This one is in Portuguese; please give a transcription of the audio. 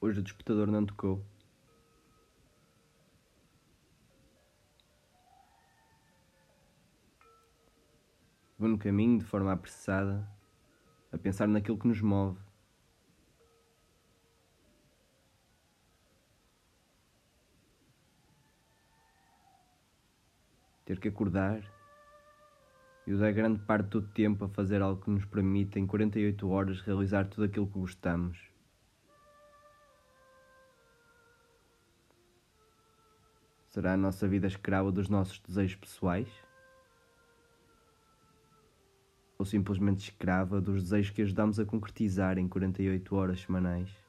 Hoje o despertador não tocou. Vou no caminho de forma apressada, a pensar naquilo que nos move. Ter que acordar e usar grande parte do tempo a fazer algo que nos permita, em 48 horas, realizar tudo aquilo que gostamos. Será a nossa vida escrava dos nossos desejos pessoais? Ou simplesmente escrava dos desejos que ajudamos a concretizar em 48 horas semanais?